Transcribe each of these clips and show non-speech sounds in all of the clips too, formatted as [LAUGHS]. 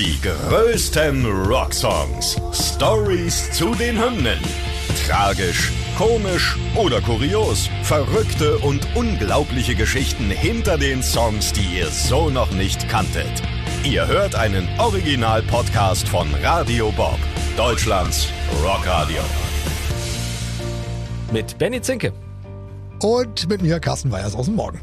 Die größten Rocksongs. Stories zu den Hymnen. Tragisch, komisch oder kurios. Verrückte und unglaubliche Geschichten hinter den Songs, die ihr so noch nicht kanntet. Ihr hört einen Original-Podcast von Radio Bob, Deutschlands Rockradio. Mit Benny Zinke. Und mit mir Carsten Weyers aus dem Morgen.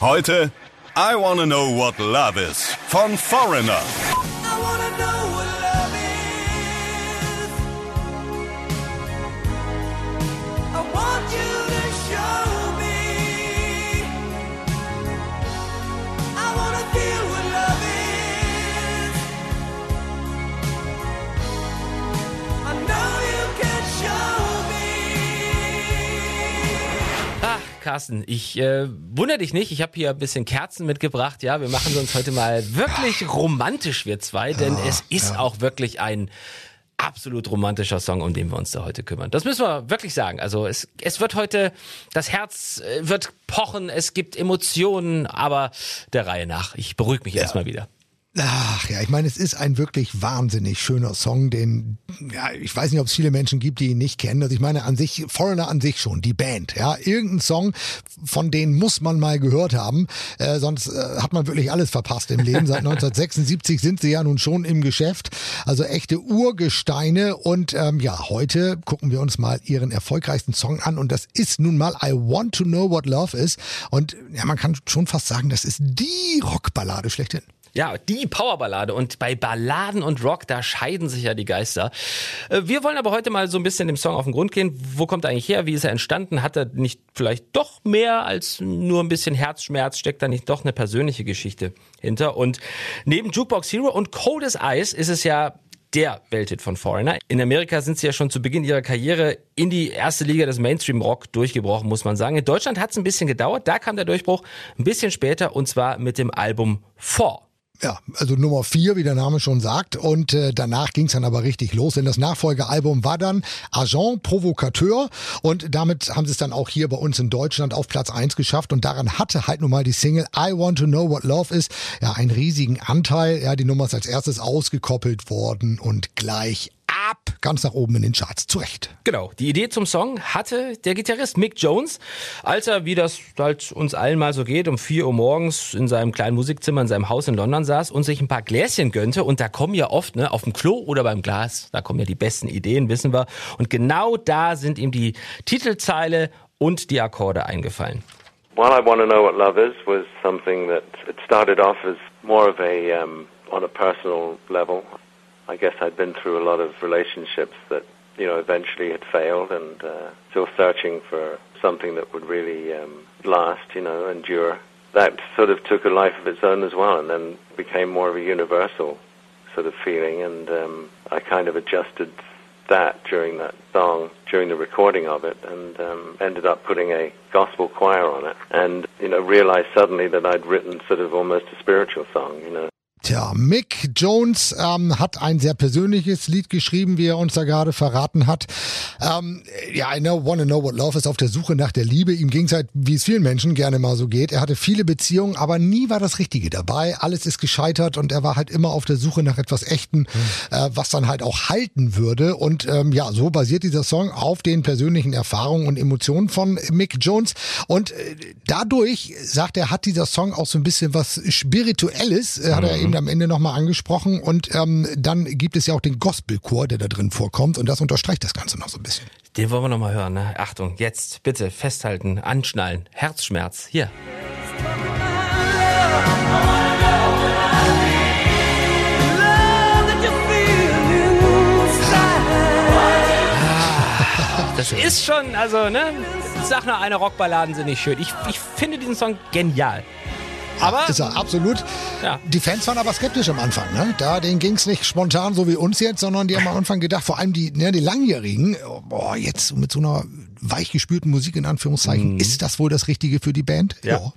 Heute I Wanna Know What Love Is von Foreigner. Carsten, ich äh, wundere dich nicht, ich habe hier ein bisschen Kerzen mitgebracht. Ja, wir machen uns heute mal wirklich romantisch, wir zwei, denn es ist auch wirklich ein absolut romantischer Song, um den wir uns da heute kümmern. Das müssen wir wirklich sagen. Also es, es wird heute, das Herz äh, wird pochen, es gibt Emotionen, aber der Reihe nach. Ich beruhige mich erstmal wieder. Ach ja, ich meine, es ist ein wirklich wahnsinnig schöner Song, den, ja, ich weiß nicht, ob es viele Menschen gibt, die ihn nicht kennen. Also ich meine, an sich, Foreigner an sich schon, die Band, ja, irgendein Song, von denen muss man mal gehört haben, äh, sonst äh, hat man wirklich alles verpasst im Leben. Seit [LAUGHS] 1976 sind sie ja nun schon im Geschäft, also echte Urgesteine und ähm, ja, heute gucken wir uns mal ihren erfolgreichsten Song an und das ist nun mal I Want to Know What Love Is und ja, man kann schon fast sagen, das ist die Rockballade schlechthin. Ja, die Powerballade. Und bei Balladen und Rock, da scheiden sich ja die Geister. Äh, Wir wollen aber heute mal so ein bisschen dem Song auf den Grund gehen. Wo kommt er eigentlich her? Wie ist er entstanden? Hat er nicht vielleicht doch mehr als nur ein bisschen Herzschmerz? Steckt da nicht doch eine persönliche Geschichte hinter? Und neben Jukebox Hero und Cold as Ice ist es ja der Welthit von Foreigner. In Amerika sind sie ja schon zu Beginn ihrer Karriere in die erste Liga des Mainstream-Rock durchgebrochen, muss man sagen. In Deutschland hat es ein bisschen gedauert. Da kam der Durchbruch ein bisschen später und zwar mit dem Album Four. Ja, also Nummer vier, wie der Name schon sagt. Und äh, danach ging es dann aber richtig los, denn das Nachfolgealbum war dann Agent Provocateur. Und damit haben sie es dann auch hier bei uns in Deutschland auf Platz eins geschafft. Und daran hatte halt nun mal die Single I Want to Know What Love Is ja einen riesigen Anteil. Ja, die Nummer ist als erstes ausgekoppelt worden und gleich ab, ganz nach oben in den Charts. Zurecht. Genau, die Idee zum Song hatte der Gitarrist Mick Jones, als er, wie das halt uns allen mal so geht, um 4 Uhr morgens in seinem kleinen Musikzimmer in seinem Haus in London saß und sich ein paar Gläschen gönnte. Und da kommen ja oft, ne, auf dem Klo oder beim Glas, da kommen ja die besten Ideen, wissen wir. Und genau da sind ihm die Titelzeile und die Akkorde eingefallen. Well, I Want to Know What Love Is was something that it started off as more of a, um, on a personal level. I guess I'd been through a lot of relationships that, you know, eventually had failed and uh, still searching for something that would really um, last, you know, endure. That sort of took a life of its own as well and then became more of a universal sort of feeling and um, I kind of adjusted that during that song, during the recording of it, and um, ended up putting a gospel choir on it, and you know realized suddenly that I'd written sort of almost a spiritual song, you know. Tja, Mick Jones ähm, hat ein sehr persönliches Lied geschrieben, wie er uns da gerade verraten hat. Ähm, ja, I know, wanna know what love ist auf der Suche nach der Liebe. Ihm ging es halt, wie es vielen Menschen gerne mal so geht. Er hatte viele Beziehungen, aber nie war das Richtige dabei. Alles ist gescheitert und er war halt immer auf der Suche nach etwas Echten, äh, was dann halt auch halten würde. Und ähm, ja, so basiert dieser Song auf den persönlichen Erfahrungen und Emotionen von Mick Jones. Und äh, dadurch, sagt er, hat dieser Song auch so ein bisschen was Spirituelles, äh, hat er eben am Ende nochmal angesprochen. Und ähm, dann gibt es ja auch den Gospelchor, der da drin vorkommt. Und das unterstreicht das Ganze noch so ein bisschen. Den wollen wir nochmal hören. Ne? Achtung, jetzt bitte festhalten, anschnallen, Herzschmerz. Hier. Inside. Das ist schon, also, ne? Sag nur, eine Rockballaden sind nicht schön. Ich, ich finde diesen Song genial. Aber Ist er absolut. Ja. Die Fans waren aber skeptisch am Anfang. Ne? Da denen ging es nicht spontan so wie uns jetzt, sondern die haben am Anfang gedacht, vor allem die, ne, die Langjährigen, oh, boah, jetzt mit so einer weichgespülten Musik in Anführungszeichen, ist das wohl das Richtige für die Band? Ja. Ja,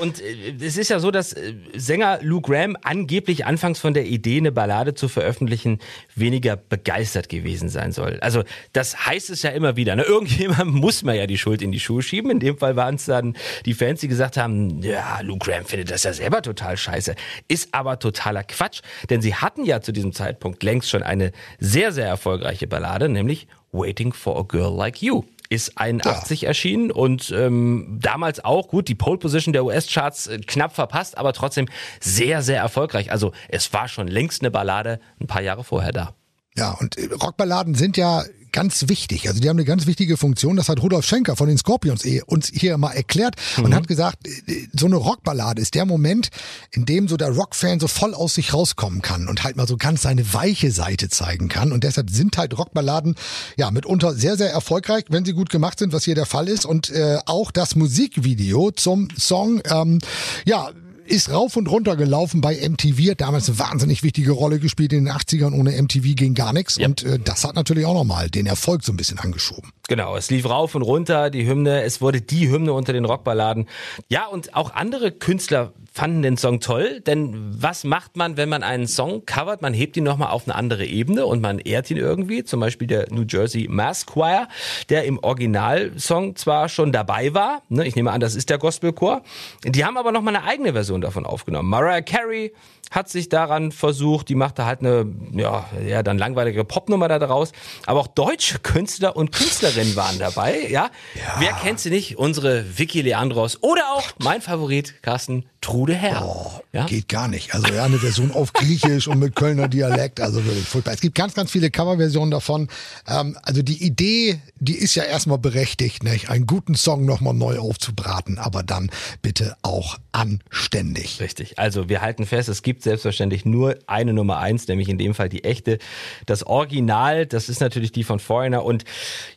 und äh, es ist ja so, dass äh, Sänger Lou Graham angeblich anfangs von der Idee, eine Ballade zu veröffentlichen, weniger begeistert gewesen sein soll. Also das heißt es ja immer wieder. Ne? Irgendjemand [LAUGHS] muss man ja die Schuld in die Schuhe schieben. In dem Fall waren es dann die Fans, die gesagt haben, ja, Lou Graham findet das ja selber total scheiße. Ist aber totaler Quatsch, denn sie hatten ja zu diesem Zeitpunkt längst schon eine sehr, sehr erfolgreiche Ballade, nämlich Waiting for a Girl Like You ist 81 ja. erschienen und ähm, damals auch gut die Pole Position der US-Charts äh, knapp verpasst, aber trotzdem sehr, sehr erfolgreich. Also es war schon längst eine Ballade ein paar Jahre vorher da. Ja, und äh, Rockballaden sind ja ganz wichtig. Also die haben eine ganz wichtige Funktion. Das hat Rudolf Schenker von den Scorpions eh uns hier mal erklärt und mhm. hat gesagt, so eine Rockballade ist der Moment, in dem so der Rockfan so voll aus sich rauskommen kann und halt mal so ganz seine weiche Seite zeigen kann. Und deshalb sind halt Rockballaden ja mitunter sehr, sehr erfolgreich, wenn sie gut gemacht sind, was hier der Fall ist. Und äh, auch das Musikvideo zum Song, ähm, ja, ist rauf und runter gelaufen bei MTV, hat damals eine wahnsinnig wichtige Rolle gespielt in den 80ern. Ohne MTV ging gar nichts. Ja. Und äh, das hat natürlich auch nochmal den Erfolg so ein bisschen angeschoben. Genau, es lief rauf und runter, die Hymne, es wurde die Hymne unter den Rockballaden. Ja, und auch andere Künstler fanden den Song toll, denn was macht man, wenn man einen Song covert? Man hebt ihn nochmal auf eine andere Ebene und man ehrt ihn irgendwie. Zum Beispiel der New Jersey Mass Choir, der im Originalsong zwar schon dabei war, ne, ich nehme an, das ist der Gospelchor, die haben aber nochmal eine eigene Version davon aufgenommen. Mariah Carey hat sich daran versucht, die machte halt eine, ja, ja, dann langweilige Popnummer da draus. Aber auch deutsche Künstler und Künstlerinnen waren dabei, ja. ja. Wer kennt sie nicht? Unsere Vicky Leandros oder auch mein Favorit, Carsten Trude Herr. Oh, ja? Geht gar nicht. Also ja, eine Version auf Griechisch und mit Kölner Dialekt, also wirklich furchtbar. Es gibt ganz, ganz viele Coverversionen davon. Ähm, also die Idee, die ist ja erstmal berechtigt, nicht? einen guten Song nochmal neu aufzubraten, aber dann bitte auch anständig. Richtig. Also wir halten fest, es gibt selbstverständlich nur eine Nummer eins, nämlich in dem Fall die echte. Das Original, das ist natürlich die von Foreigner. Und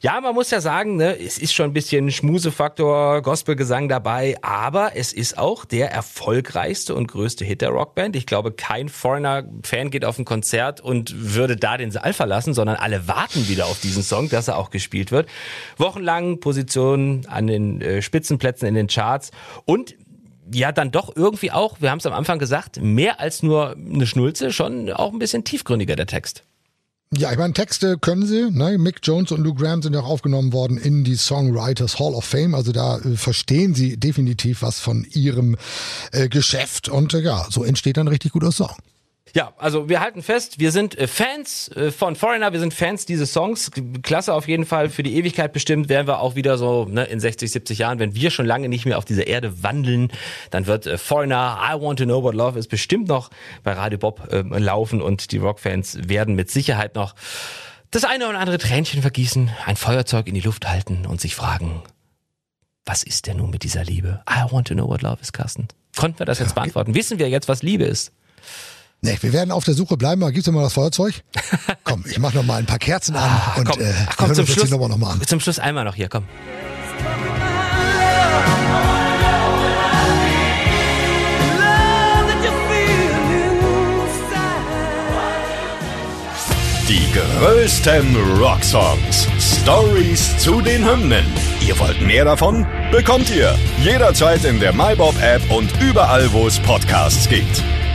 ja, man muss ja sagen, ne, es ist schon ein bisschen Schmusefaktor, Gospelgesang dabei, aber es ist auch der erfolgreichste und größte Hit der Rockband. Ich glaube, kein Foreigner-Fan geht auf ein Konzert und würde da den Saal verlassen, sondern alle warten wieder auf diesen Song, dass er auch gespielt wird. Wochenlang Positionen an den äh, Spitzenplätzen in den Charts und ja dann doch irgendwie auch, wir haben es am Anfang gesagt, mehr als nur eine Schnulze, schon auch ein bisschen tiefgründiger der Text. Ja, ich meine, Texte können sie. Ne? Mick Jones und Lou Graham sind ja auch aufgenommen worden in die Songwriters Hall of Fame. Also da äh, verstehen sie definitiv was von ihrem äh, Geschäft. Und äh, ja, so entsteht dann richtig guter Song. Ja, also wir halten fest, wir sind äh, Fans äh, von Foreigner, wir sind Fans dieses Songs. Klasse auf jeden Fall für die Ewigkeit bestimmt. Werden wir auch wieder so ne, in 60, 70 Jahren, wenn wir schon lange nicht mehr auf dieser Erde wandeln, dann wird äh, Foreigner, I Want to Know What Love is bestimmt noch bei Radio Bob äh, laufen und die Rockfans werden mit Sicherheit noch das eine oder andere Tränchen vergießen, ein Feuerzeug in die Luft halten und sich fragen, was ist denn nun mit dieser Liebe? I Want to Know What Love is, Carsten. Konnten wir das jetzt beantworten? Wissen wir jetzt, was Liebe ist? Nee, wir werden auf der Suche bleiben. Gibt's noch mal das Feuerzeug? [LAUGHS] komm, ich mach noch mal ein paar Kerzen an ah, und komm, äh, ach, komm, zum Schluss, noch mal an. Zum Schluss einmal noch hier, komm. Die größten Rocksongs. Stories zu den Hymnen. Ihr wollt mehr davon? Bekommt ihr jederzeit in der MyBob App und überall, wo es Podcasts gibt.